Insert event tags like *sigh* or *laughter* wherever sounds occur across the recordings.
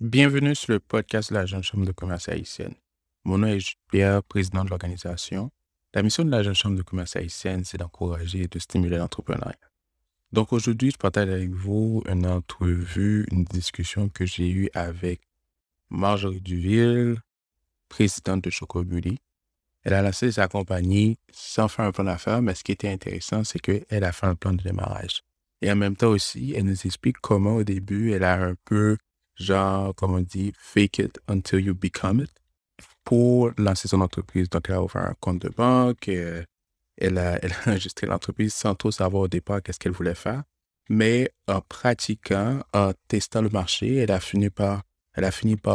Bienvenue sur le podcast de la Jeune Chambre de commerce haïtienne. Mon nom est Pierre, président de l'organisation. La mission de la Jeune Chambre de commerce haïtienne, c'est d'encourager et de stimuler l'entrepreneuriat. Donc aujourd'hui, je partage avec vous une entrevue, une discussion que j'ai eue avec Marjorie Duville, présidente de Choco Beauty. Elle a lancé sa compagnie sans faire un plan d'affaires, mais ce qui était intéressant, c'est qu'elle a fait un plan de démarrage. Et en même temps aussi, elle nous explique comment au début, elle a un peu, genre, comme on dit, fake it until you become it pour lancer son entreprise. Donc, elle a ouvert un compte de banque, elle, a, elle a *laughs* enregistré l'entreprise sans trop savoir au départ qu'est-ce qu'elle voulait faire. Mais en pratiquant, en testant le marché, elle a fini par,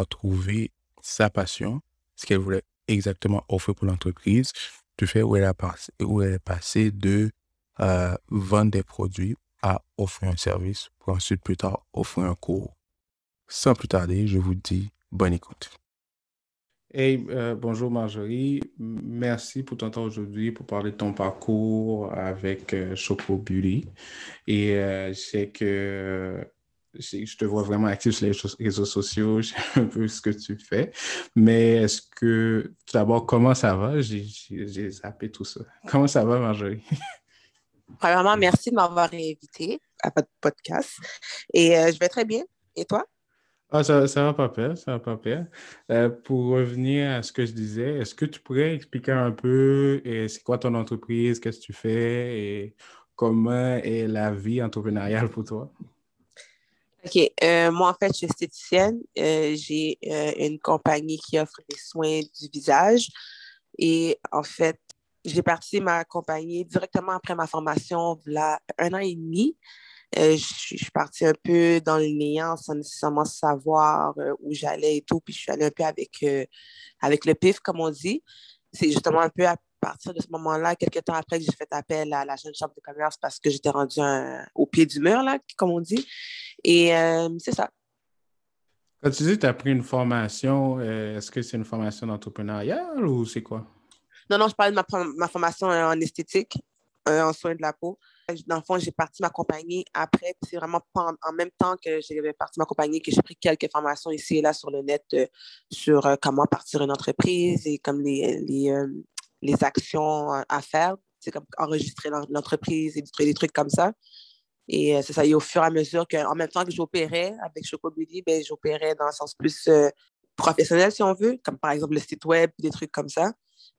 trouver sa passion, ce qu'elle voulait exactement offrir pour l'entreprise, du fait où elle est passée de euh, vendre des produits à offrir un service pour ensuite plus tard offrir un cours. Sans plus tarder, je vous dis bonne écoute. Hey, euh, bonjour Marjorie. Merci pour ton temps aujourd'hui pour parler de ton parcours avec euh, Choco Beauty. Et euh, je sais que je te vois vraiment actif sur les réseaux sociaux, *laughs* je sais un peu ce que tu fais. Mais est-ce que, tout d'abord, comment ça va? J'ai zappé tout ça. *laughs* Comment ça va, Marjorie? *laughs* Premièrement, merci de m'avoir invité à votre podcast. Et je vais très bien. Et toi? Ah, ça, va pas pire, ça va pas pire. Euh, pour revenir à ce que je disais, est-ce que tu pourrais expliquer un peu c'est quoi ton entreprise, qu'est-ce que tu fais et comment est la vie entrepreneuriale pour toi? OK. Euh, moi, en fait, je suis esthéticienne. Euh, j'ai une compagnie qui offre des soins du visage. Et en fait, j'ai parti ma compagnie directement après ma formation, un an et demi. Euh, je, suis partie un peu dans le néant sans nécessairement savoir euh, où j'allais et tout. Puis je suis allée un peu avec, euh, avec le pif, comme on dit. C'est justement un peu à partir de ce moment-là, quelques temps après, que j'ai fait appel à la jeune chambre de commerce parce que j'étais rendue au pied du mur, là, comme on dit. Et c'est ça. Quand tu dis que tu as pris une formation, est-ce que c'est une formation d'entrepreneuriat ou c'est quoi? Non, non, je parle de ma, ma formation en esthétique, en soins de la peau. Dans le fond, j'ai parti ma compagnie après. C'est vraiment en, même temps que j'ai parti ma compagnie que j'ai pris quelques formations ici et là sur le net euh, sur euh, comment partir une entreprise et comme les, les, euh, les actions à faire. C'est comme enregistrer l'entreprise et des trucs comme ça. Et c'est ça. Et au fur et à mesure qu'en même temps que j'opérais avec Choco Beauty, ben, j'opérais dans un sens plus professionnel, si on veut, comme par exemple le site web, des trucs comme ça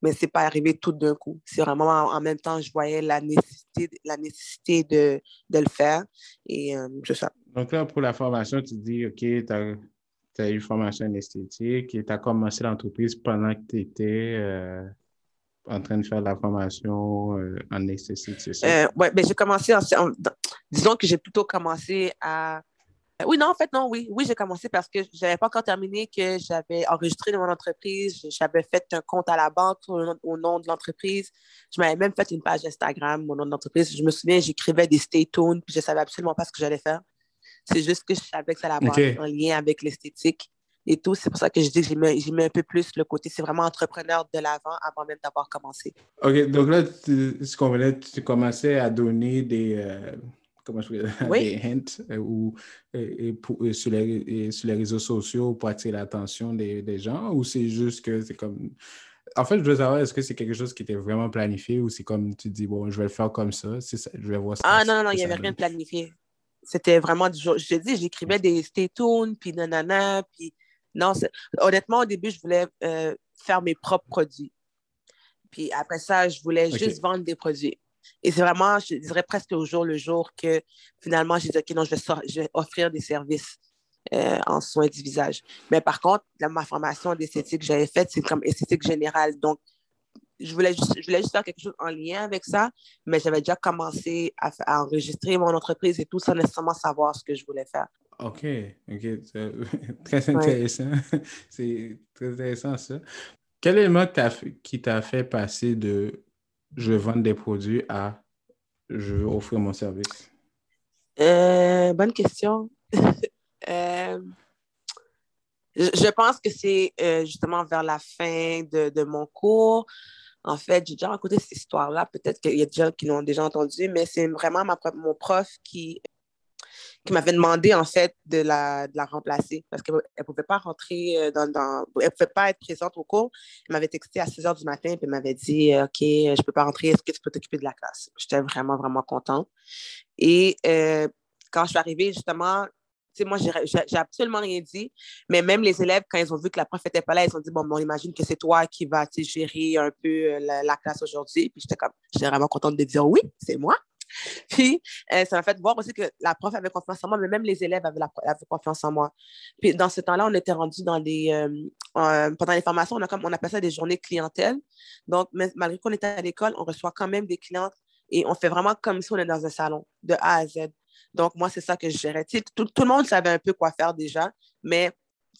mais ce n'est pas arrivé tout d'un coup. C'est vraiment en, même temps, je voyais la nécessité, la nécessité de, de le faire. Et euh, ça. Donc là, pour la formation, tu dis, OK, tu as, eu formation en esthétique et tu as commencé l'entreprise pendant que tu étais euh, en train de faire la formation euh, en esthétique, c'est ça? oui, ben, j'ai commencé, en, disons que j'ai plutôt commencé à euh, oui, non, en fait, non, oui. Oui, j'ai commencé parce que je n'avais pas encore terminé, que j'avais enregistré dans mon entreprise, j'avais fait un compte à la banque au, nom de l'entreprise. Je m'avais même fait une page Instagram, mon nom de l'entreprise. Je me souviens, j'écrivais des stay tuned, puis je ne savais absolument pas ce que j'allais faire. C'est juste que je savais que ça allait avoir un lien avec l'esthétique et tout. C'est pour ça que je dis que j'ai mis, un peu plus le côté, c'est vraiment entrepreneur de l'avant avant même d'avoir commencé. OK, donc là, ce qu'on voulait, tu commençais à donner des. Euh, comment je des hints euh, ou, et, sur, les, sur, les, réseaux sociaux pour attirer l'attention des, des, gens ou c'est juste que c'est comme. En fait, je veux savoir, est-ce que c'est quelque chose qui était vraiment planifié ou c'est comme tu dis, bon, je vais le faire comme ça, ça je vais voir ça. Ah non, non, il n'y avait rien de planifié. C'était vraiment du jour. Je dis, j'écrivais des stay tuned, puis nanana, puis non, honnêtement, au début, je voulais euh, faire mes propres produits. Puis après ça, je voulais juste vendre des produits. Et c'est vraiment, je dirais presque au jour le jour que finalement, j'ai dit, OK, non, je vais, offrir des services euh, en soins du visage. Mais par contre, ma formation d'esthétique que j'avais faite, c'est comme esthétique générale. Donc, je voulais, juste, je voulais juste faire quelque chose en lien avec ça, mais j'avais déjà commencé à, enregistrer mon entreprise et tout sans nécessairement savoir ce que je voulais faire. OK, OK. *laughs* Très intéressant. *laughs* C'est très intéressant ça. Quel élément qui t'a fait passer de je vends des produits à je veux offrir mon service? Euh, bonne question. *laughs* Euh, je pense que c'est euh, justement vers la fin de, mon cours. En fait, j'ai déjà raconté cette histoire-là. Peut-être qu'il y a des gens qui l'ont déjà entendu, mais c'est vraiment mon prof qui, qui m'avait demandé, en fait, de la, de la remplacer parce qu'elle ne pouvait pas rentrer euh, dans, dans, Elle pouvait pas être présente au cours. Elle m'avait texté à 6 h du matin et m'avait dit OK, je ne peux pas rentrer, est-ce que tu peux t'occuper de la classe? J'étais vraiment, vraiment contente. Et euh, quand je suis arrivée, justement, tu sais, moi, j'ai absolument rien dit, mais même les élèves, quand ils ont vu que la prof n'était pas là, ils ont dit Bon, on imagine que c'est toi qui vas gérer un peu euh, la, classe aujourd'hui. Puis j'étais comme, j'étais vraiment contente de dire oui, c'est moi. *laughs* Puis, euh, ça m'a fait voir aussi que la prof avait confiance en moi, mais même les élèves avaient, la, confiance en moi. Puis, dans ce temps-là, on était rendu dans des. Euh, pendant les formations, on, a comme, on appelle ça des journées clientèle. Donc, malgré qu'on était à l'école, on reçoit quand même des clientes et on fait vraiment comme si on était dans un salon, de A à Z. Donc, moi, c'est ça que je gérais. Tout, tout, le monde savait un peu quoi faire déjà, mais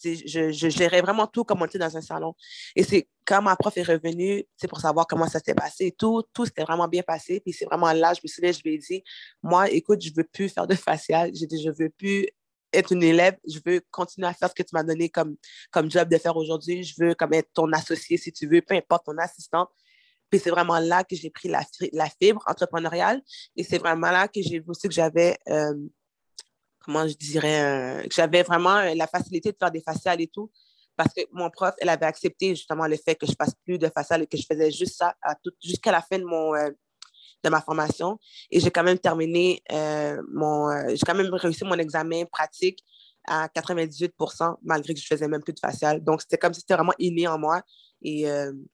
je, je, gérais vraiment tout comme on était dans un salon. Et c'est quand ma prof est revenue, c'est pour savoir comment ça s'est passé. Tout, tout s'était vraiment bien passé. Puis c'est vraiment là, je me souviens, je lui ai dit, moi, écoute, je ne veux plus faire de facial. J'ai dit, je veux plus être une élève. Je veux continuer à faire ce que tu m'as donné comme, comme job de faire aujourd'hui. Je veux comme être ton associé, si tu veux, peu importe, ton assistant. Puis c'est vraiment là que j'ai pris la, la, fibre entrepreneuriale. Et c'est vraiment là que j'ai vu aussi que j'avais... Euh, comment je dirais, que j'avais vraiment euh, la facilité de faire des faciales et tout, parce que mon prof, elle avait accepté justement le fait que je fasse plus de faciales et que je faisais juste ça jusqu'à la fin de mon euh, de ma formation. Et j'ai quand même terminé euh, mon, j'ai quand même réussi mon examen pratique à 98% malgré que je faisais même plus de faciales. Donc, c'était comme si c'était vraiment inné en moi. Et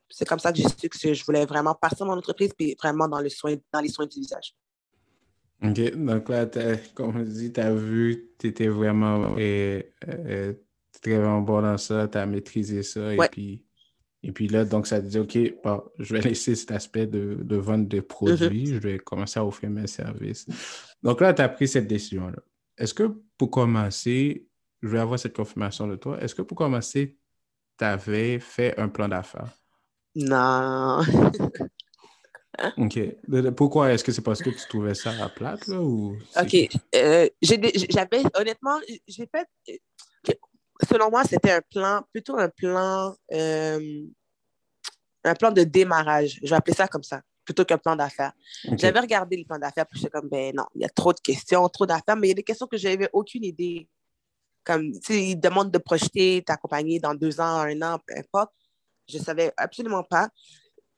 c'est comme ça que j'ai su que je voulais vraiment partir de mon entreprise puis vraiment dans, le soin, dans les soins du visage. OK. Donc là, comme je dis, tu as vu, tu étais vraiment, euh, euh, vraiment bon dans ça, tu as maîtrisé ça. Et, puis, et puis là, donc ça te dit, OK, je vais *laughs* laisser cet aspect de, de vente de produits, mm-hmm. je vais commencer à offrir mes services. Donc là, tu as pris cette décision-là. Est-ce que pour commencer, je vais avoir cette confirmation de toi, est-ce que pour commencer, tu avais fait un plan d'affaires? Non. *laughs* OK. Pourquoi? Est-ce que c'est parce que tu trouvais ça à plate, là, ou... OK. Euh, j'avais, honnêtement, j'ai fait... Selon moi, c'était un plan, plutôt un plan, euh, un plan de démarrage. Je vais appeler ça comme ça, plutôt qu'un plan d'affaires. J'avais regardé le plan d'affaires, puis j'étais comme, ben non, il y a trop de questions, trop d'affaires, mais il y a des questions que je n'avais aucune idée. Comme, tu sais, ils demandent de projeter ta compagnie dans deux ans, un an, peu importe. Je ne savais absolument pas.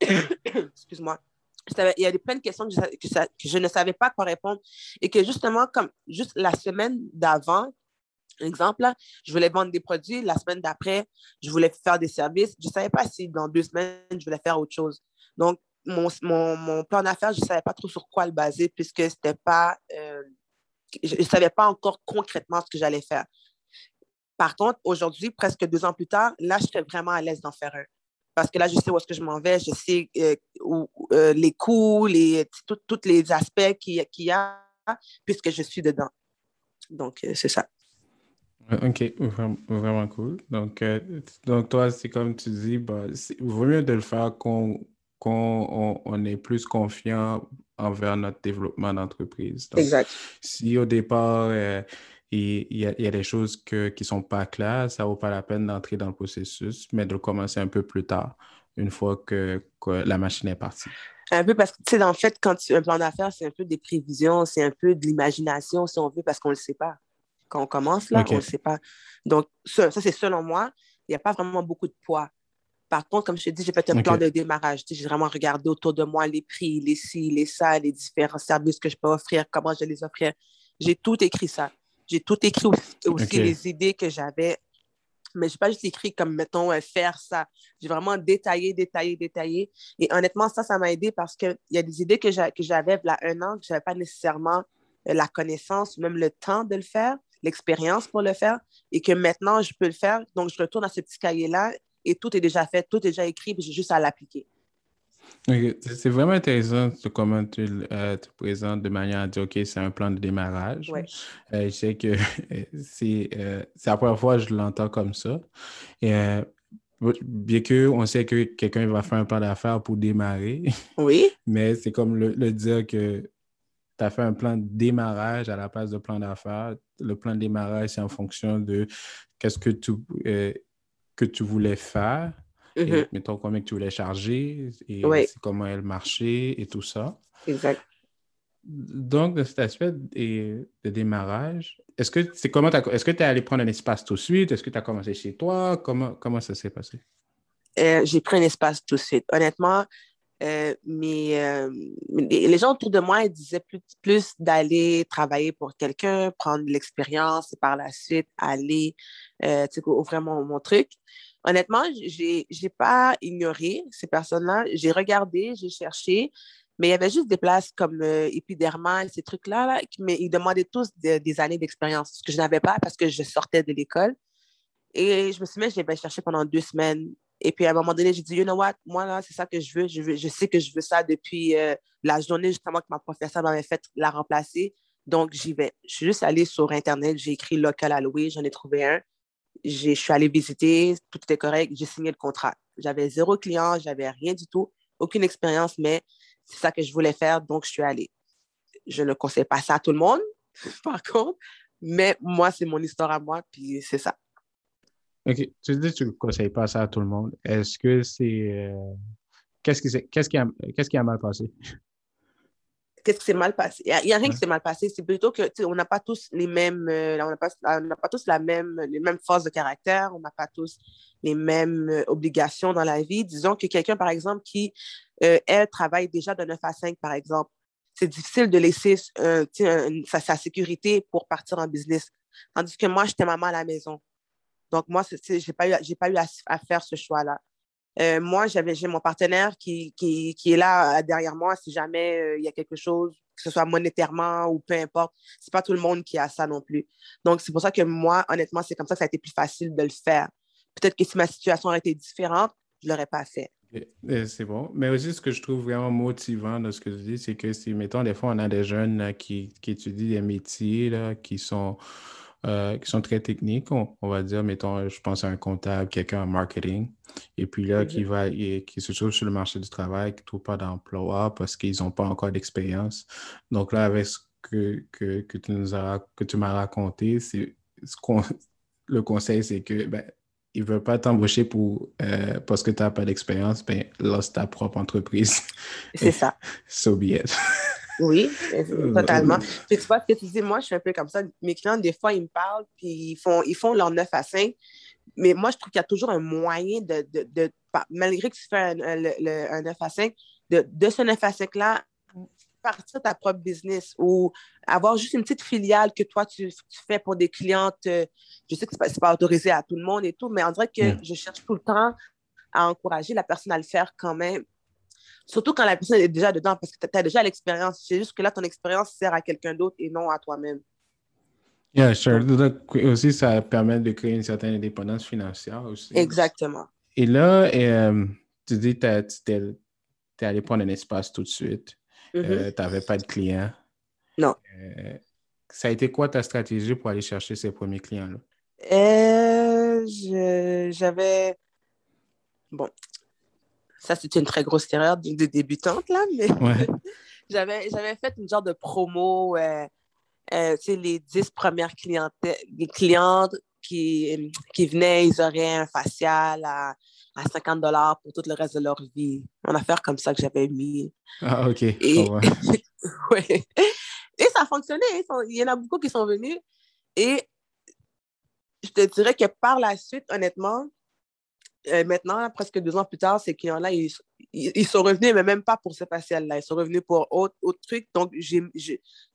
*coughs* Excuse-moi il y a plein de questions que je, ne savais pas quoi répondre et que justement, comme juste la semaine d'avant, exemple, je voulais vendre des produits, la semaine d'après, je voulais faire des services. Je ne savais pas si dans deux semaines, je voulais faire autre chose. Donc, mon, mon, mon plan d'affaires, je ne savais pas trop sur quoi le baser puisque c'était pas, euh, je ne savais pas encore concrètement ce que j'allais faire. Par contre, aujourd'hui, presque deux ans plus tard, là, je suis vraiment à l'aise d'en faire un parce que là, je sais où est-ce que je m'en vais, je sais euh, où, euh, les coûts, les, tous les aspects qu'il y a, puisque je suis dedans. Donc, euh, c'est ça. OK, vraiment, cool. Donc, donc toi, c'est comme tu dis, bah, il vaut mieux de le faire quand, on, on, est plus confiant envers notre développement d'entreprise. Exact. Si au départ, il y, a, des choses qui ne sont pas claires, ça ne vaut pas la peine d'entrer dans le processus, mais de commencer un peu plus tard, une fois que, la machine est partie. Un peu parce que, tu sais, en fait, quand tu un plan d'affaires, c'est un peu des prévisions, c'est un peu de l'imagination, si on veut, parce qu'on ne le sait pas. Quand on commence, là, on ne le sait pas. Donc, ça, c'est selon moi, il n'y a pas vraiment beaucoup de poids. Par contre, comme je te dis, j'ai fait un plan de démarrage. J'ai vraiment regardé autour de moi les prix, les ci, les ça, les différents services que je peux offrir, comment je les offrir. J'ai tout écrit ça. J'ai tout écrit aussi, les idées que j'avais. Mais je n'ai pas juste écrit comme, mettons, euh, faire ça. J'ai vraiment détaillé, détaillé, détaillé. Et honnêtement, ça, ça m'a aidé parce qu'il y a des idées que j'avais il y a un an, que je n'avais pas nécessairement euh, la connaissance, même le temps de le faire, l'expérience pour le faire, et que maintenant, je peux le faire. Donc, je retourne à ce petit cahier-là et tout est déjà fait, tout est déjà écrit, j'ai juste à l'appliquer. C'est vraiment intéressant comment tu euh, te présentes de manière à dire, OK, c'est un plan de démarrage. Euh, je sais que *laughs* euh, c'est la première fois que je l'entends comme ça. Et, bien qu'on sait que quelqu'un va faire un plan d'affaires pour démarrer. *laughs* Oui. mais c'est comme le, dire que tu as fait un plan de démarrage à la place de plan d'affaires. Le plan de démarrage, c'est en fonction de qu'est-ce que tu, que tu voulais faire Mm-hmm. mettons combien que tu voulais charger et comment elle marchait et tout ça. Exact. donc, de cet aspect de, démarrage, est-ce que c'est comment est-ce que tu es allé prendre un espace tout de suite? Est-ce que tu as commencé chez toi? Comment, comment ça s'est passé? Euh, j'ai pris un espace tout de suite. Honnêtement, euh, mais, euh, les gens autour de moi ils disaient plus, plus d'aller travailler pour quelqu'un, prendre l'expérience et par la suite aller ouvrir mon, mon truc. Honnêtement, je n'ai pas ignoré ces personnes-là. J'ai regardé, j'ai cherché, mais il y avait juste des places comme euh, Epidermal, ces trucs-là, là, mais ils demandaient tous des années d'expérience, ce que je n'avais pas parce que je sortais de l'école. Et je me suis mis, je l'ai cherché pendant deux semaines. Et puis à un moment donné, j'ai dit, you know what, moi, là, c'est ça que je veux. Je, veux, je sais que je veux ça depuis euh, la journée justement que ma professeure m'avait fait la remplacer. Donc, j'y vais. Je suis juste allée sur Internet, j'ai écrit local à louer, j'en ai trouvé un. Je suis allée visiter, tout était correct, j'ai signé le contrat. J'avais zéro client, j'avais rien du tout, aucune expérience, mais c'est ça que je voulais faire, donc je suis allée. Je ne conseille pas ça à tout le monde, *laughs* par contre, mais moi, c'est mon histoire à moi, puis c'est ça. OK. Tu dis que tu ne conseilles pas ça à tout le monde. Est-ce que c'est. Euh, qu'est-ce, qui qu'est-ce, qui a, qu'est-ce qui a mal passé? Qu'est-ce qui s'est mal passé? Il n'y a, rien qui s'est mal passé. C'est plutôt que, on n'a pas tous les mêmes. Euh, on n'a pas, pas, tous la même, les mêmes forces de caractère. On n'a pas tous les mêmes euh, obligations dans la vie. Disons que quelqu'un, par exemple, qui euh, elle travaille déjà de 9 à 5, par exemple. C'est difficile de laisser sa, sécurité pour partir en business. Tandis que moi, j'étais maman à la maison. Donc, moi, je n'ai pas eu, pas eu à, faire ce choix-là. Euh, moi, j'ai mon partenaire qui, qui, qui, est là derrière moi si jamais il y a quelque chose, que ce soit monétairement ou peu importe. Ce n'est pas tout le monde qui a ça non plus. Donc, c'est pour ça que moi, honnêtement, c'est comme ça que ça a été plus facile de le faire. Peut-être que si ma situation aurait été différente, je l'aurais pas fait. C'est bon. Mais aussi, ce que je trouve vraiment motivant dans ce que tu dis, c'est que si, mettons, des fois, on a des jeunes qui, qui, étudient des métiers là, qui, sont, euh, qui sont très techniques, on, va dire, mettons, je pense à un comptable, quelqu'un en marketing, et puis là, qui, mm-hmm. va, et, qui se trouve sur le marché du travail, qui ne trouve pas d'emploi parce qu'ils n'ont pas encore d'expérience. Donc là, avec ce que, que, que tu nous as, que tu m'as raconté, c'est ce qu'on le conseil, c'est que ben, ils ne veulent pas t'embaucher pour, euh, parce que tu n'as pas d'expérience, ben, lance ta propre entreprise. C'est ça. *laughs* so be it. *laughs* oui, totalement. Puis tu vois, ce que tu dis, moi, je suis un peu comme ça. Mes clients, des fois, ils me parlent, puis ils font, ils font leur 9 à 5. Mais moi, je trouve qu'il y a toujours un moyen de, de, de malgré que tu fais un, un 9 à 5, de, de ce 9 à 5-là, partir ta propre business ou avoir juste une petite filiale que toi, tu, fais pour des clientes. Euh, je sais que ce n'est pas, autorisé à tout le monde et tout, mais on dirait que je cherche tout le temps à encourager la personne à le faire quand même. Surtout quand la personne est déjà dedans, parce que tu as déjà l'expérience. C'est juste que là, ton expérience sert à quelqu'un d'autre et non à toi-même. Yeah, sure. aussi, ça permet de créer une certaine indépendance financière aussi. Exactement. Et là, euh, tu dis que tu es allé prendre un espace tout de suite. Mm-hmm. Euh, tu n'avais pas de clients. Non. Euh, ça a été quoi ta stratégie pour aller chercher ces premiers clients-là? J'avais. Bon, ça, c'est une très grosse erreur de, débutante, là, mais *laughs* j'avais fait une genre de promo. sais, les 10 premières clientes qui, qui venaient, ils auraient un facial à à 50 dollars pour tout le reste de leur vie. Une affaire comme ça que j'avais mis. Ah, OK. Et, *laughs* et ça a fonctionné. Il y en a beaucoup qui sont venus. Et je te dirais que par la suite, honnêtement, euh, maintenant, presque deux ans plus tard, ces clients-là, ils, ils, sont revenus, mais même pas pour ce facial-là. Ils sont revenus pour autre, autre truc. Donc, il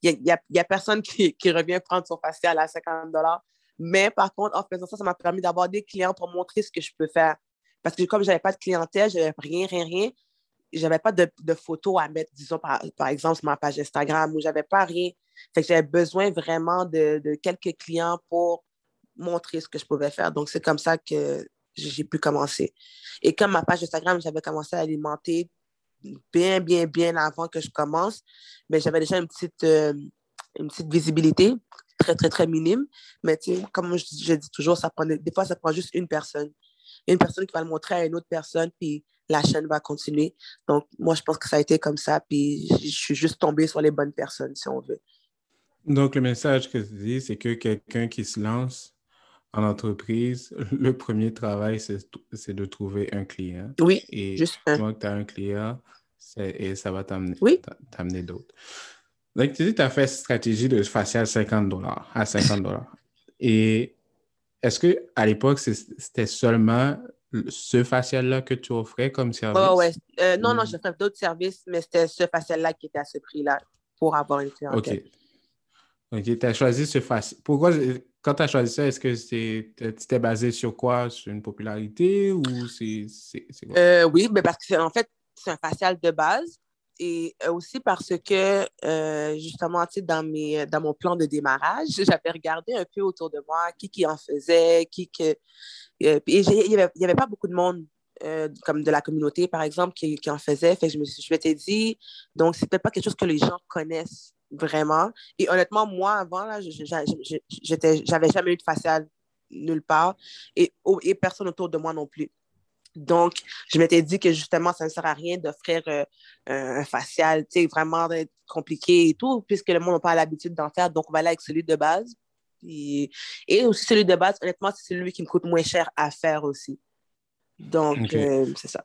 n'y a, y a, personne *laughs* qui, qui, revient prendre son facial à 50 dollars. Mais par contre, en faisant ça, ça m'a permis d'avoir des clients pour montrer ce que je peux faire. Parce que comme je n'avais pas de clientèle, je n'avais rien, rien, rien, je n'avais pas de, de, photos à mettre, disons, par, par, exemple, sur ma page Instagram, où j'avais pas rien. Fait que j'avais besoin vraiment de, de, quelques clients pour montrer ce que je pouvais faire. Donc, c'est comme ça que j'ai pu commencer. Et comme ma page Instagram, j'avais commencé à alimenter bien, bien, bien avant que je commence, mais j'avais déjà une petite, euh, une petite visibilité très, très, très minime. Mais tu sais, comme je, je, dis toujours, ça prend, des fois, ça prend juste une personne une personne qui va le montrer à une autre personne, puis la chaîne va continuer. Donc, moi, je pense que ça a été comme ça, puis je suis juste tombée sur les bonnes personnes, si on veut. Donc, le message que tu dis, c'est que quelqu'un qui se lance en entreprise, *laughs* le premier travail, c'est de trouver un client. Oui, et juste un. que tu as un client, et ça va t'amener oui. d'autres. Donc, tu dis tu as fait stratégie de facial 50 dollars à 50 dollars. Et est-ce que à l'époque, c'était seulement ce facial-là que tu offrais comme service? Oh, ouais. Euh, non, non, j'offrais d'autres services, mais c'était ce facial-là qui était à ce prix-là pour avoir une clientèle. OK. OK, tu as choisi ce facial. Pourquoi, quand tu as choisi ça, est-ce que c'était basé sur quoi? Sur une popularité ou c'est quoi? Euh, oui, mais parce que en fait, c'est un facial de base et aussi parce que, euh, justement, dans, mes, dans mon plan de démarrage, *laughs* j'avais regardé un peu autour de moi qui, qui en faisait, qui que. Euh, il n'y avait, pas beaucoup de monde, euh, comme de la communauté, par exemple, qui, qui en faisait. Fait je me je m'étais dit, donc, c'est peut-être pas quelque chose que les gens connaissent vraiment. Et honnêtement, moi, avant, là, j'avais jamais eu de facial nulle part et, et personne autour de moi non plus. Donc, je m'étais dit que justement, ça ne sert à rien d'offrir euh, un facial, tu sais, vraiment compliqué et tout, puisque le monde n'a pas l'habitude d'en faire. Donc, on va aller avec celui de base. Et, aussi, celui de base, honnêtement, c'est celui qui me coûte moins cher à faire aussi. Donc, euh, c'est ça.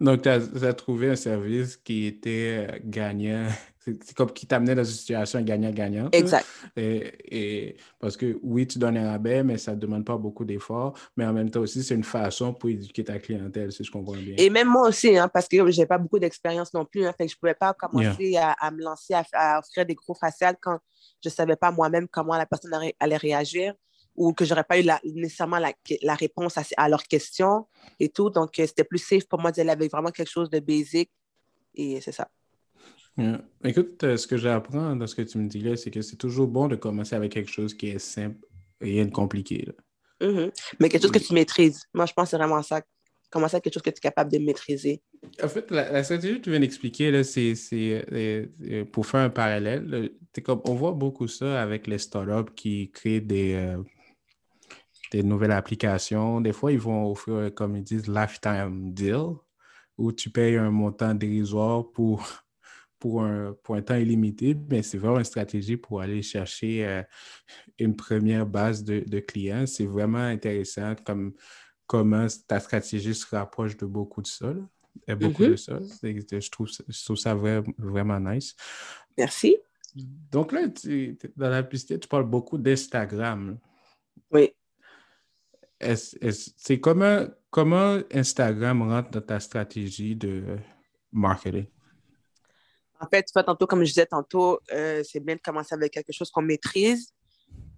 Donc, tu as, trouvé un service qui était euh, gagnant *laughs* c'est comme qui t'amenait dans une situation gagnant-gagnant. Exact. Et, parce que oui, tu donnes un rabais, mais ça ne demande pas beaucoup d'efforts. Mais en même temps aussi, c'est une façon pour éduquer ta clientèle, si je comprends bien. Et même moi aussi, hein, parce que je n'ai pas beaucoup d'expérience non plus. Hein, fait que je ne pouvais pas commencer à, me lancer à, offrir des gros faciales quand je ne savais pas moi-même comment la personne allait réagir ou que je n'aurais pas eu nécessairement la, la réponse à, à, leurs questions et tout. Donc, euh, c'était plus safe pour moi d'y aller avec vraiment quelque chose de basic. Et c'est ça. Écoute, euh, ce que j'apprends dans ce que tu me dis là, c'est que c'est toujours bon de commencer avec quelque chose qui est simple, rien de compliqué. Mm-hmm. Mais quelque chose que tu maîtrises. Moi, je pense que c'est vraiment ça. Commencer avec quelque chose que tu es capable de maîtriser. En fait, la, stratégie que tu viens d'expliquer, c'est euh, euh, pour faire un parallèle. Comme, on voit beaucoup ça avec les startups qui créent des, des nouvelles applications. Des fois, ils vont offrir, comme ils disent, lifetime deal, où tu payes un montant dérisoire pour *laughs* pour un, pour un temps illimité, mais c'est vraiment une stratégie pour aller chercher euh, une première base de, de clients. C'est vraiment intéressant comme comment ta stratégie se rapproche de beaucoup de ça. Là. Beaucoup mm-hmm. de ça. Je trouve, je trouve ça vraiment nice. Merci. Donc là, dans la publicité, tu parles beaucoup d'Instagram. Oui. C'est comment, Instagram rentre dans ta stratégie de marketing? En fait, tantôt, comme je disais tantôt, euh, c'est bien de commencer avec quelque chose qu'on maîtrise.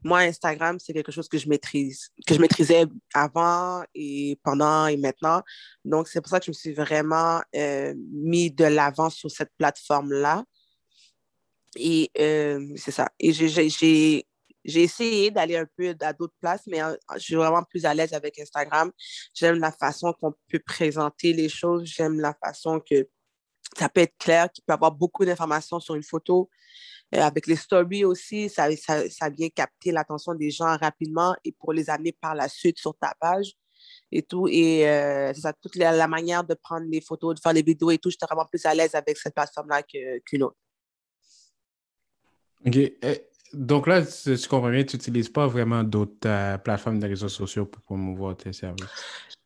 Moi, Instagram, c'est quelque chose que je maîtrise, que je maîtrisais avant et pendant et maintenant. Donc, c'est pour ça que je me suis vraiment euh, mis de l'avant sur cette plateforme-là. Et euh, c'est ça. Et j'ai essayé d'aller un peu à d'autres places, mais je suis vraiment plus à l'aise avec Instagram. J'aime la façon qu'on peut présenter les choses. J'aime la façon que ça peut être clair, qu'il peut avoir beaucoup d'informations sur une photo. Euh, avec les stories aussi, ça, vient capter l'attention des gens rapidement et pour les amener par la suite sur ta page et tout. Et euh, ça, toute la, manière de prendre les photos, de faire les vidéos et tout, j'étais vraiment plus à l'aise avec cette plateforme-là qu'une autre. OK. Donc là, si je comprends bien, tu n'utilises pas vraiment d'autres euh, plateformes de réseaux sociaux pour promouvoir tes services?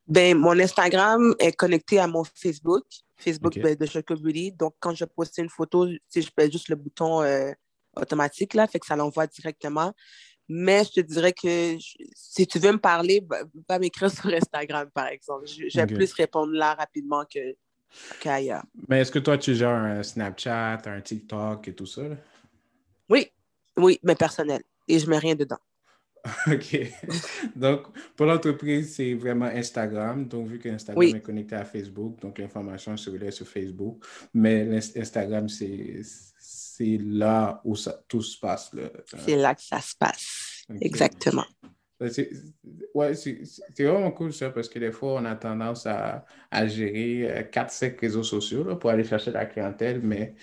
Ben, mon Instagram est connecté à mon Facebook. Facebook ben, de Choco. Donc, quand je poste une photo, je fais juste le bouton euh, automatique, là, fait que ça l'envoie directement. Mais je te dirais que si tu veux me parler, va, m'écrire *laughs* sur Instagram, par exemple. J'aime plus répondre là rapidement que, qu'ailleurs. Mais est-ce que toi, tu gères un Snapchat, un TikTok et tout ça? Oui, mais personnel. Et je mets rien dedans. *laughs* OK. donc, pour l'entreprise, c'est vraiment Instagram. Donc, vu qu'Instagram est connecté à Facebook, donc l'information se relaie sur Facebook. Mais Instagram, c'est là où ça, tout se passe. C'est là que ça se passe. Exactement. Ouais, c'est vraiment cool ça parce que des fois, on a tendance à, à gérer 4-5 euh, réseaux sociaux pour aller chercher la clientèle, mais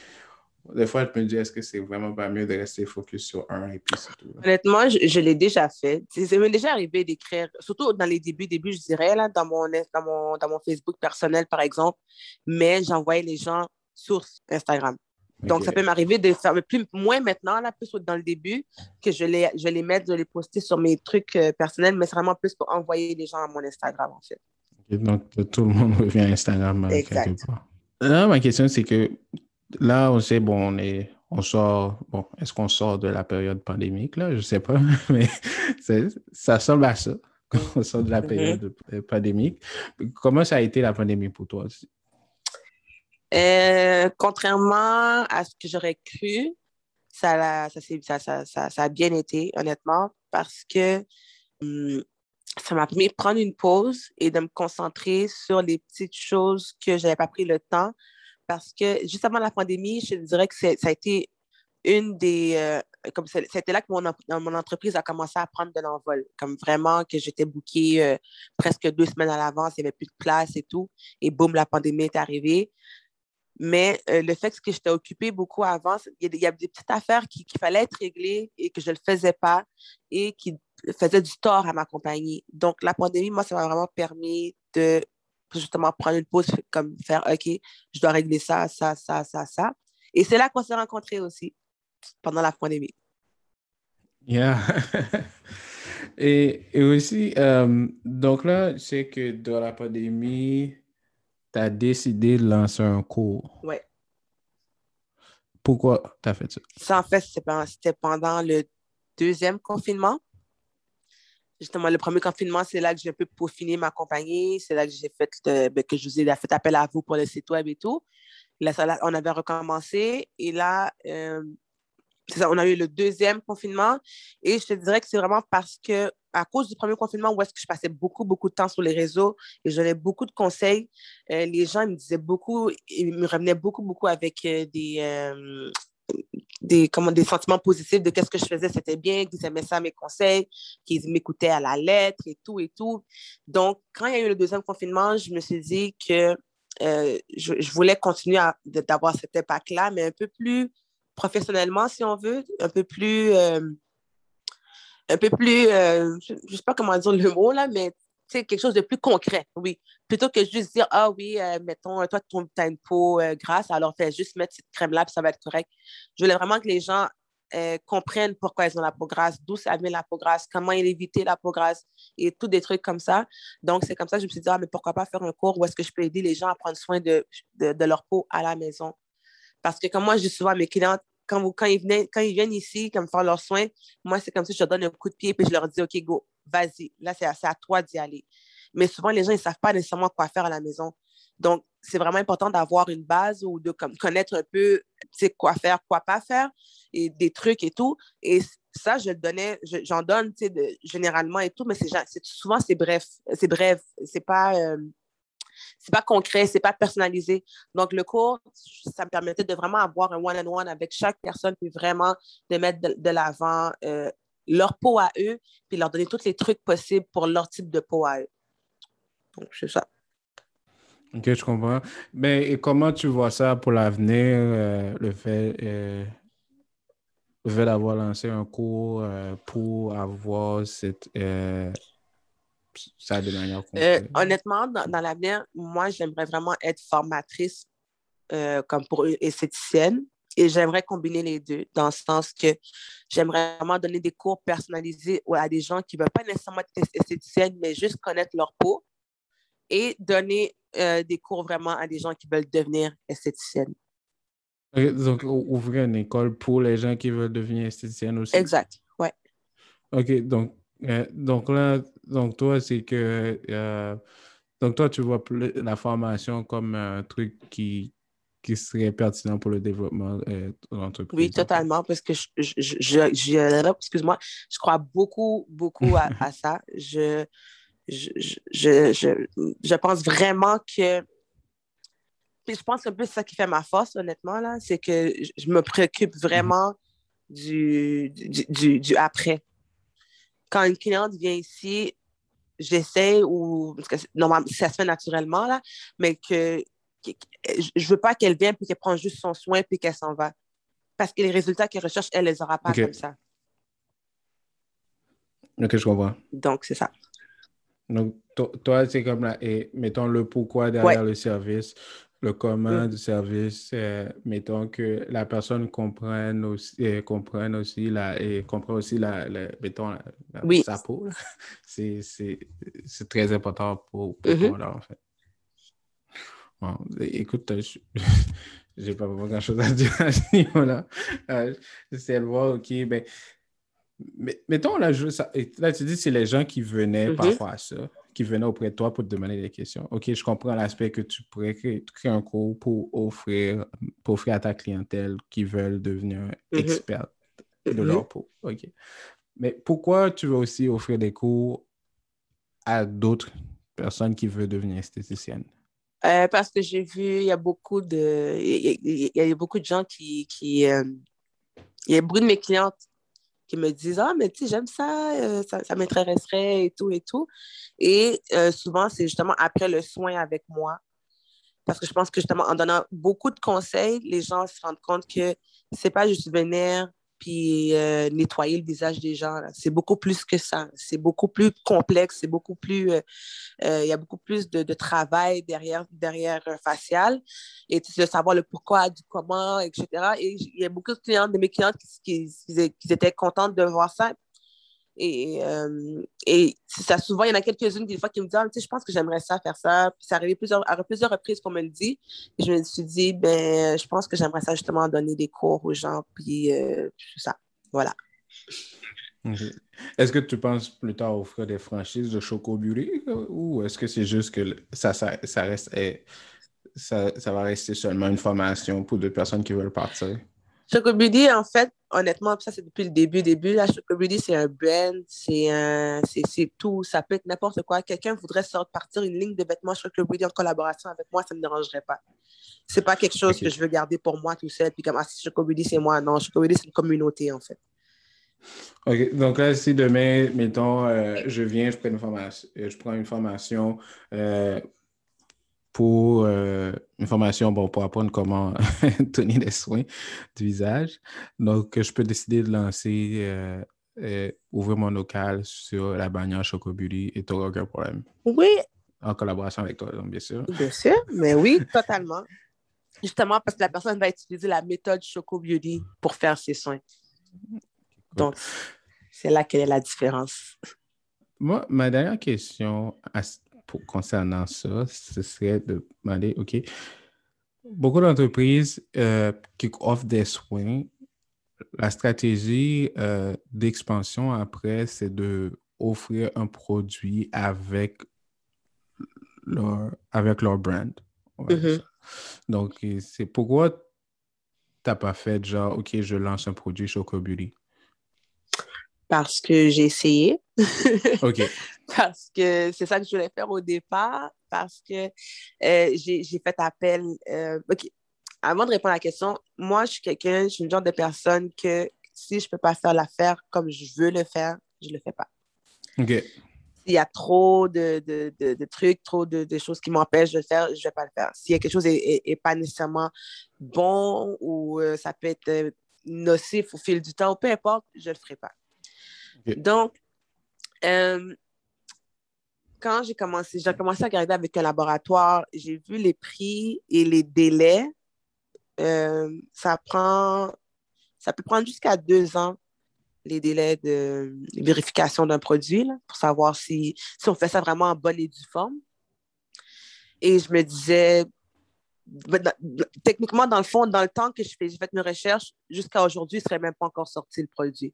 des fois, je me dis, est-ce que c'est vraiment pas mieux de rester focus sur un et puis c'est tout? Honnêtement, je, l'ai déjà fait. C'est m'est déjà arrivé d'écrire, surtout dans les débuts, début, je dirais, là, dans, mon, dans, mon, dans mon Facebook personnel, par exemple, mais j'envoyais les gens sur Instagram. Donc, ça peut m'arriver de faire, plus, moins maintenant, là, plus dans le début, que je les, je les mette, de les poster sur mes trucs euh, personnels, mais c'est vraiment plus pour envoyer les gens à mon Instagram, en fait. donc, tout le monde revient à Instagram. Exact. Là, ma question, c'est que là, on sait, bon, on est, on sort, bon, est-ce qu'on sort de la période pandémique, là? Je ne sais pas, *laughs* mais ça semble à ça, *laughs* qu'on sort de la mm-hmm. période euh, pandémique. Comment ça a été la pandémie pour toi? Euh, contrairement à ce que j'aurais cru, ça, ça, ça, ça, a bien été, honnêtement, parce que hum, ça m'a permis de prendre une pause et de me concentrer sur les petites choses que je n'avais pas pris le temps. Parce que juste avant la pandémie, je dirais que ça a été une des. Euh, comme c'était là que mon, mon, entreprise a commencé à prendre de l'envol. Comme vraiment que j'étais bookée euh, presque deux semaines à l'avance, il n'y avait plus de place et tout. Et boum, la pandémie est arrivée. Mais euh, le fait que j'étais occupée beaucoup avant, il y, a des petites affaires qu'il fallait être réglées et que je ne le faisais pas et qui faisaient du tort à ma compagnie. Donc, la pandémie, moi, ça m'a vraiment permis de justement prendre une pause, comme faire, OK, je dois régler ça, ça, ça, ça, ça. Et c'est là qu'on s'est rencontrés aussi, pendant la pandémie. Yeah. *laughs* et, et, aussi, euh, donc là, c'est que dans la pandémie, tu as décidé de lancer un cours. Oui. Pourquoi tu as fait ça? Ça, en fait, c'était pendant le deuxième confinement. Justement, le premier confinement, c'est là que j'ai un peu peaufiné ma compagnie. C'est là que j'ai fait, ben, que je vous ai fait appel à vous pour le site web et tout. Là, on avait recommencé. Et là, euh, on a eu le deuxième confinement. Et je te dirais que c'est vraiment parce que, à cause du premier confinement, où est-ce que je passais beaucoup, beaucoup de temps sur les réseaux et donnais beaucoup de conseils, euh, les gens me disaient beaucoup, ils me revenaient beaucoup, beaucoup avec euh, des, euh, des, comment, des sentiments positifs de qu'est-ce que je faisais, c'était bien, qu'ils aimaient ça, mes conseils, qu'ils m'écoutaient à la lettre et tout et tout. Donc, quand il y a eu le deuxième confinement, je me suis dit que je, je, voulais continuer d'avoir cet impact-là, mais un peu plus professionnellement, si on veut, un peu plus, euh, un peu plus, euh, je ne sais pas comment dire le mot là, mais quelque chose de plus concret, oui. Plutôt que juste dire, ah oui, euh, mettons, toi, tu as une peau grasse, alors fais juste mettre cette crème-là, puis ça va être correct. Je voulais vraiment que les gens comprennent pourquoi ils ont la peau grasse, d'où ça vient la peau grasse, comment éviter la peau grasse et tous des trucs comme ça. Donc, c'est comme ça que je me suis dit, ah, mais pourquoi pas faire un cours où est-ce que je peux aider les gens à prendre soin de, de leur peau à la maison? Parce que comme moi, je dis souvent à mes clientes, quand, vous, quand, ils viennent, quand ils viennent ici, comme faire leurs soins, moi, c'est comme si je leur donne un coup de pied et je leur dis, OK, go, vas-y. Là, c'est à, toi d'y aller. Mais souvent, les gens, ils ne savent pas nécessairement quoi faire à la maison. Donc, c'est vraiment important d'avoir une base ou de comme, connaître un peu quoi faire, quoi pas faire, et des trucs et tout. Et ça, je donnais, j'en donne de, généralement et tout, mais c'est souvent, c'est bref. C'est bref. C'est pas. Euh, c'est pas concret, c'est pas personnalisé. Donc, le cours, ça me permettait de vraiment avoir un one-on-one avec chaque personne, puis vraiment de mettre de, l'avant euh, leur peau à eux, puis leur donner tous les trucs possibles pour leur type de peau à eux. Donc, c'est ça. OK, je comprends. Mais et comment tu vois ça pour l'avenir, euh, le fait, euh, fait d'avoir lancé un cours pour avoir cette ça de manière euh, honnêtement, dans, l'avenir, moi, j'aimerais vraiment être formatrice euh, comme pour esthéticienne. Et j'aimerais combiner les deux, dans le sens que j'aimerais vraiment donner des cours personnalisés à des gens qui ne veulent pas nécessairement être esthéticiennes, mais juste connaître leur peau. Et donner euh, des cours vraiment à des gens qui veulent devenir esthéticiennes. Donc, ouvrir une école pour les gens qui veulent devenir esthéticiennes aussi? Exact, ouais. OK, donc euh, donc là, donc toi, c'est que euh, donc toi, tu vois la formation comme un truc qui, qui serait pertinent pour le développement euh, de l'entreprise. Oui, totalement, parce que je, je, je, excuse-moi, je crois beaucoup, beaucoup à, à ça. Je, je, je, je, pense vraiment que je pense que c'est ça qui fait ma force, honnêtement, là, c'est que je me préoccupe vraiment du, du, du, du après quand une cliente vient ici, j'essaie, ou parce que normalement, ça se fait naturellement, là, mais que, je je veux pas qu'elle vienne puis qu'elle prenne juste son soin puis qu'elle s'en va. Parce que les résultats qu'elle recherche, elle les aura pas comme ça. Ok, je comprends. Donc, c'est ça. Donc, toi, c'est comme là, et mettons le pourquoi derrière le service le commun du service, euh, mettons que la personne comprenne aussi, euh, comprenne aussi la, et comprend aussi la, mettons, sa peau. *laughs* C'est très important pour, pour mm-hmm. en fait. Bon, écoute, *laughs* je n'ai pas vraiment grand-chose à *laughs* dire à ce niveau-là. Euh, J'essaie de voir, OK, ben, mais, mettons, là, je, ça, là, tu dis c'est les gens qui venaient mm-hmm. parfois à ça, qui venaient auprès de toi pour te demander des questions. OK, je comprends l'aspect que tu pourrais créer, un cours pour offrir, pour offrir à ta clientèle qui veulent devenir mm-hmm. expert de mm-hmm. leur peau. OK. Mais pourquoi tu veux aussi offrir des cours à d'autres personnes qui veulent devenir esthéticiennes? Euh, parce que j'ai vu, il y a beaucoup de, il y, a beaucoup de gens qui, qui euh, il y a beaucoup de mes clientes qui me disent Ah, mais tu sais, j'aime ça, euh, ça, m'intéresserait et tout et tout. Et souvent, c'est justement après le soin avec moi. Parce que je pense que justement, en donnant beaucoup de conseils, les gens se rendent compte que c'est pas juste venir puis euh, nettoyer le visage des gens. C'est beaucoup plus que ça. C'est beaucoup plus complexe, c'est beaucoup plus... Euh, euh, il y a beaucoup plus de, travail derrière, derrière facial et de savoir le pourquoi, du comment, etc. Et il y a beaucoup de clients, de mes clientes qui, qui étaient contentes de voir ça. Et, euh, et ça, souvent, il y en a quelques-unes des fois qui me disent ah, Je pense que j'aimerais ça faire ça. Puis ça arrivé plusieurs, à plusieurs reprises qu'on me le dit. Et je me suis dit ben, Je pense que j'aimerais ça justement donner des cours aux gens. Puis euh, tout ça. Voilà. Est-ce que tu penses plus tard offrir des franchises de Choco ou est-ce que c'est juste que ça, ça, ça reste, eh, ça, ça va rester seulement une formation pour deux personnes qui veulent partir? Chocobuddy, en fait, honnêtement, ça c'est depuis le début, début. Là, Chocobuddy, c'est un brand, c'est un, c'est tout, ça peut être n'importe quoi. Quelqu'un voudrait sortir, une ligne de vêtements Chocobuddy en collaboration avec moi, ça ne me dérangerait pas. C'est pas quelque chose que je veux garder pour moi tout seul, puis comme, ah, si Chocobuddy, c'est moi. Non, Chocobuddy, c'est une communauté, en fait. OK. Donc là, si demain, mettons, euh, je viens, je prends une formation, je prends une formation euh, pour euh, une formation bon, pour apprendre comment *laughs* tenir les soins du visage. Donc, je peux décider de lancer, euh, euh, ouvrir mon local sur la bannière Choco Beauty et tu n'auras aucun problème. Oui. En collaboration avec toi, bien sûr. Bien sûr, mais oui, totalement. Justement parce que la personne va utiliser la méthode Choco Beauty pour faire ses soins. Donc, c'est là quelle est la différence. Moi, ma dernière question pour, concernant ça, ce serait de demander, OK, beaucoup d'entreprises euh, qui offrent des soins, la stratégie euh, d'expansion après, c'est de offrir un produit avec leur, avec leur brand. Mm-hmm. Donc, c'est pourquoi tu n'as pas fait genre, OK, je lance un produit Choco Beauty? Parce que j'ai essayé. OK. *laughs* parce que c'est ça que je voulais faire au départ, parce que euh, j'ai fait appel. Euh, OK. Avant de répondre à la question, moi, je suis quelqu'un, je suis une genre de personne que si je ne peux pas faire l'affaire comme je veux le faire, je ne le fais pas. OK. S'il y a trop de, de, de, trucs, trop de, choses qui m'empêchent de le faire, je ne vais pas le faire. S'il y a quelque chose qui n'est pas nécessairement bon ou euh, ça peut être nocif au fil du temps, peu importe, je ne le ferai pas. Donc, euh, quand j'ai commencé, j'ai commencé à regarder avec un laboratoire, j'ai vu les prix et les délais. Euh, ça prend, ça peut prendre jusqu'à deux ans, les délais de vérification d'un produit, pour savoir si, si on fait ça vraiment en bonne et due forme. Et je me disais, techniquement, dans le fond, dans le temps que j'ai fait mes recherches, jusqu'à aujourd'hui, il ne serait même pas encore sorti le produit.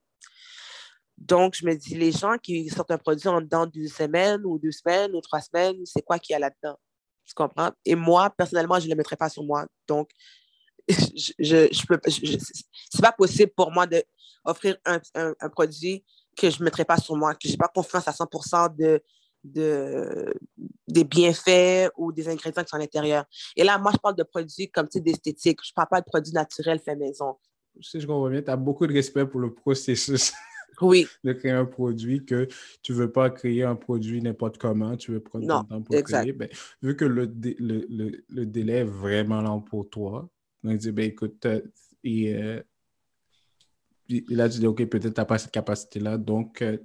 Donc, je me dis, les gens qui sortent un produit en dedans d'une semaine ou deux semaines ou trois semaines, c'est quoi qu'il y a là-dedans? Tu comprends? Et moi, personnellement, je ne le mettrais pas sur moi. Donc, *laughs* je, je, peux, c'est pas possible pour moi d'offrir un, un, un, produit que je ne mettrais pas sur moi, que je n'ai pas confiance à 100% de, de, des bienfaits ou des ingrédients qui sont à l'intérieur. Et là, moi, je parle de produits comme tu d'esthétique. Je ne parle pas de produits naturels faits maison. Si je comprends bien, tu as beaucoup de respect pour le processus. *laughs* Oui. de créer un produit que tu ne veux pas créer un produit n'importe comment, tu veux prendre ton temps pour créer. Ben, vu que le, le, le, délai est vraiment long pour toi, donc dis, ben, écoute, euh, et, euh, là, tu dis, OK, peut-être tu n'as pas cette capacité-là, donc euh,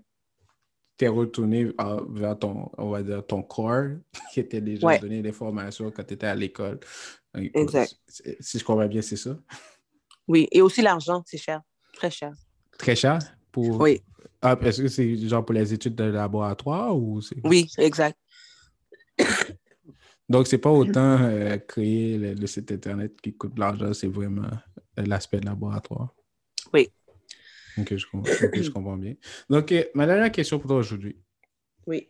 tu es retourné vers ton, on va dire, ton corps *laughs* qui était déjà donné des formations quand tu étais à l'école. Exact. Si je comprends bien, c'est ça? Oui, et aussi l'argent, c'est cher, très cher. Très cher? Oui. Ah, est-ce que c'est genre pour les études de laboratoire ou c'est... Oui, exact. Donc, c'est pas autant euh, créer le, site Internet qui coûte de l'argent, c'est vraiment euh, l'aspect laboratoire. Oui. Ok, je comprends, je comprends bien. Donc, ma dernière question pour toi aujourd'hui. Oui.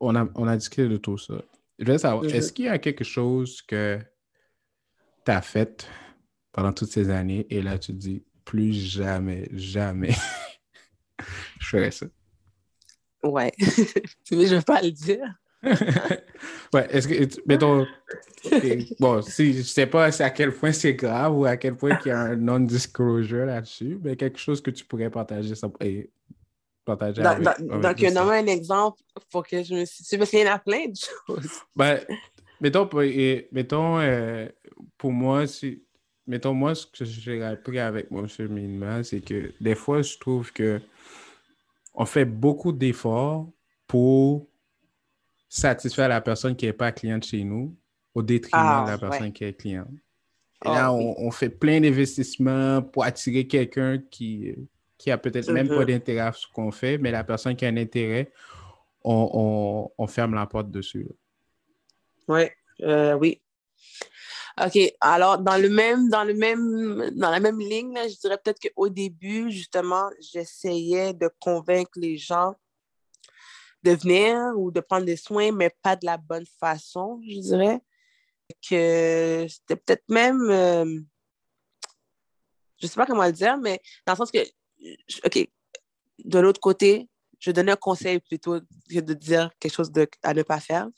On a, on a discuté de tout ça. Je voulais savoir, Mhm. est-ce qu'il y a quelque chose que tu as fait pendant toutes ces années et là, tu te dis, plus jamais, jamais, *laughs* je ferai ça. Ouais. *laughs* Mais je vais pas le dire. *laughs* ouais, est-ce que, mettons, bon, si, je sais pas à quel point c'est grave ou à quel point il y a un non-disclosure là-dessus, mais quelque chose que tu pourrais partager, ça, et partager Dans- avec, dans- avec donc, nomme un exemple pour que je me situe. Parce qu'il y en a plein de choses. Ben, mettons, pour- et- mettons euh, pour moi, si, mettons, moi, ce que j'ai appris avec mon cheminement, c'est que des fois, je trouve que on fait beaucoup d'efforts pour satisfaire la personne qui n'est pas cliente chez nous au détriment Ah, de la personne ouais. qui est cliente. Et Ah, là, oui. on, fait plein d'investissements pour attirer quelqu'un qui, qui a peut-être même pas d'intérêt à ce qu'on fait, mais la personne qui a un intérêt, on, on- on ferme la porte dessus. Ouais, euh, oui. OK. Alors, dans le même, dans le même, dans la même ligne, là, je dirais peut-être qu'au début, justement, j'essayais de convaincre les gens de venir ou de prendre des soins, mais pas de la bonne façon, je dirais. Que c'était peut-être même, euh, je sais pas comment le dire, mais dans le sens que, OK, de l'autre côté, je donnais un conseil plutôt que de dire quelque chose à ne pas faire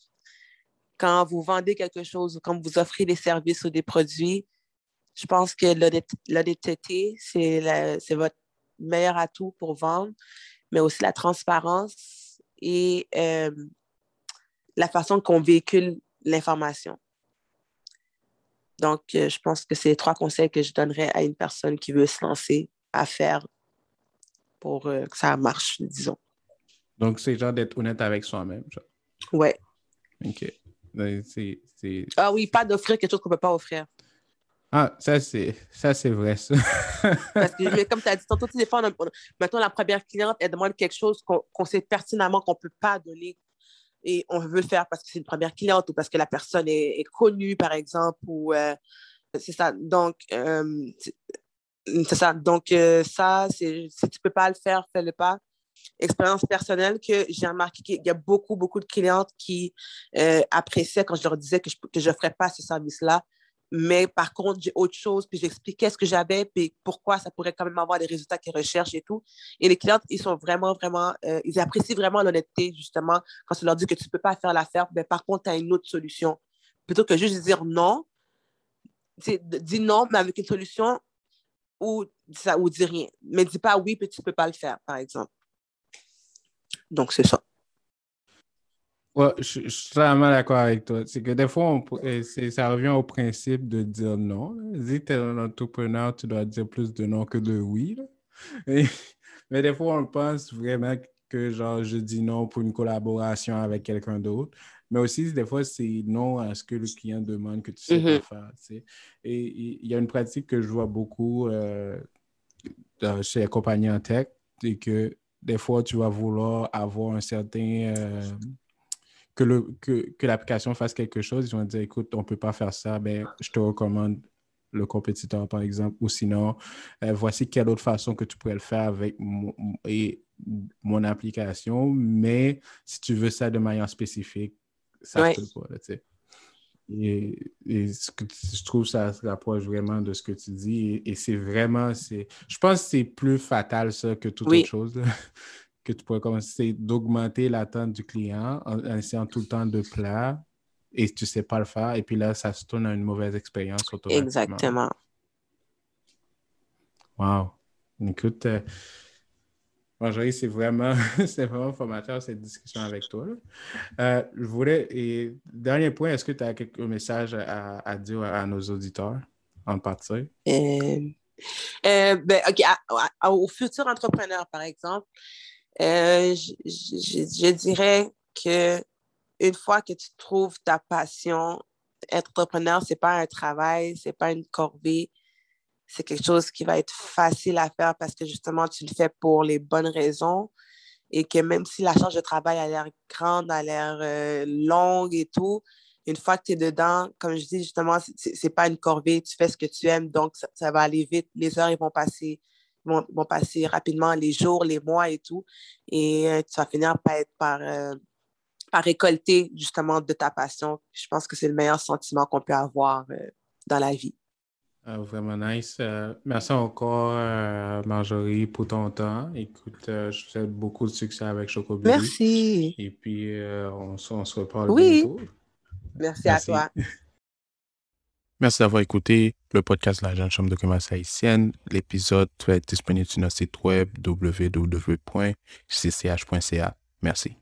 quand vous vendez quelque chose ou quand vous offrez des services ou des produits, je pense que l'honnêt- l'honnêteté, c'est votre meilleur atout pour vendre, mais aussi la transparence et euh, la façon qu'on véhicule l'information. Donc, euh, je pense que c'est les trois conseils que je donnerais à une personne qui veut se lancer à faire pour euh, que ça marche, disons. Donc, c'est genre d'être honnête avec soi-même. genre. Ouais. Ben, Ah oui, pas d'offrir quelque chose qu'on ne peut pas offrir. Ah, ça, c'est ça, c'est vrai, ça. *laughs* Parce que, mais comme tu as dit tantôt, des fois, on a- on a- maintenant, la première cliente, elle demande quelque chose qu'on sait pertinemment qu'on ne peut pas donner et on veut le faire parce que c'est une première cliente ou parce que la personne est, est connue, par exemple, ou euh, c'est ça. Donc, euh, c'est c'est ça. Donc, euh, ça, c'est- si tu ne peux pas le faire, fais-le pas. Expérience personnelle que j'ai remarqué qu'il y a beaucoup, beaucoup de clientes qui euh, appréciaient quand je leur disais que je n'offrais pas ce service-là. Mais par contre, j'ai autre chose, puis j'expliquais ce que j'avais, puis pourquoi ça pourrait quand même avoir des résultats qu'ils recherchent et tout. Et les clientes, ils sont vraiment, vraiment, euh, ils apprécient vraiment l'honnêteté, justement, quand tu leur dis que tu ne peux pas faire l'affaire, mais par contre, tu as une autre solution. Plutôt que juste dire non, dis non, mais avec une solution ou, ça, ou dis rien. Mais dis pas oui, puis tu ne peux pas le faire, par exemple. Donc, c'est ça. Ouais, je, je suis totalement d'accord avec toi. C'est que des fois, on c'est- ça revient au principe de dire non. Que tu es un entrepreneur, tu dois dire plus de non que de oui. Et- *laughs* mais des fois, on pense vraiment que genre, je dis non pour une collaboration avec quelqu'un d'autre. Mais aussi, des fois, c'est non à ce que le client demande que tu sais Mhm. pas faire. tu sais. Et et il y a une pratique que je vois beaucoup euh, dans- chez les compagnies en tech, c'est que des fois, tu vas vouloir avoir un certain... euh, que, le, que, que l'application fasse quelque chose, ils vont dire, écoute, on ne peut pas faire ça, ben, je te recommande le compétiteur, par exemple, ou sinon, euh, voici quelle autre façon que tu pourrais le faire avec mon, et mon application, mais si tu veux ça de manière spécifique, ça Ouais. peut pas, là, tu sais. Et, et ce que tu- je trouve ça se rapproche vraiment de ce que tu dis. Et, et c'est vraiment, c'est, je pense que c'est plus fatal ça que toute Oui. autre chose. là, *laughs* que tu pourrais commencer d'augmenter l'attente du client en, en essayant tout le temps de plat et tu ne sais pas le faire. Et puis là, ça se tourne à une mauvaise expérience automatiquement. Exactement. Wow. Écoute, euh, Marjorie, c'est vraiment, *laughs* c'est vraiment formateur cette discussion avec toi. Euh, je voulais, et dernier point, est-ce que tu as quelques messages à, dire à, nos auditeurs en partie? Euh, euh, ben, OK, à- aux futurs entrepreneurs, par exemple, euh, je dirais que une fois que tu trouves ta passion, être entrepreneur, c'est pas un travail, c'est pas une corvée, c'est quelque chose qui va être facile à faire parce que justement, tu le fais pour les bonnes raisons et que même si la charge de travail a l'air grande, a l'air euh, longue et tout, une fois que tu es dedans, comme je dis justement, c'est pas une corvée, tu fais ce que tu aimes, donc ça, va aller vite. Les heures, vont passer, vont, vont, passer rapidement, les jours, les mois et tout. Et euh, tu vas finir par être par, euh, par récolter justement de ta passion. Je pense que c'est le meilleur sentiment qu'on peut avoir euh, dans la vie. Ah, vraiment nice. merci encore, Marjorie, pour ton temps. Écoute, je te souhaite beaucoup de succès avec Chocobili. Merci. Et puis, on, on, se reparle oui. bientôt. Merci, à toi. *laughs* Merci d'avoir écouté le podcast de la Jeune Chambre de commerce haïtienne. L'épisode être disponible sur notre site web www.cch.ca. Merci.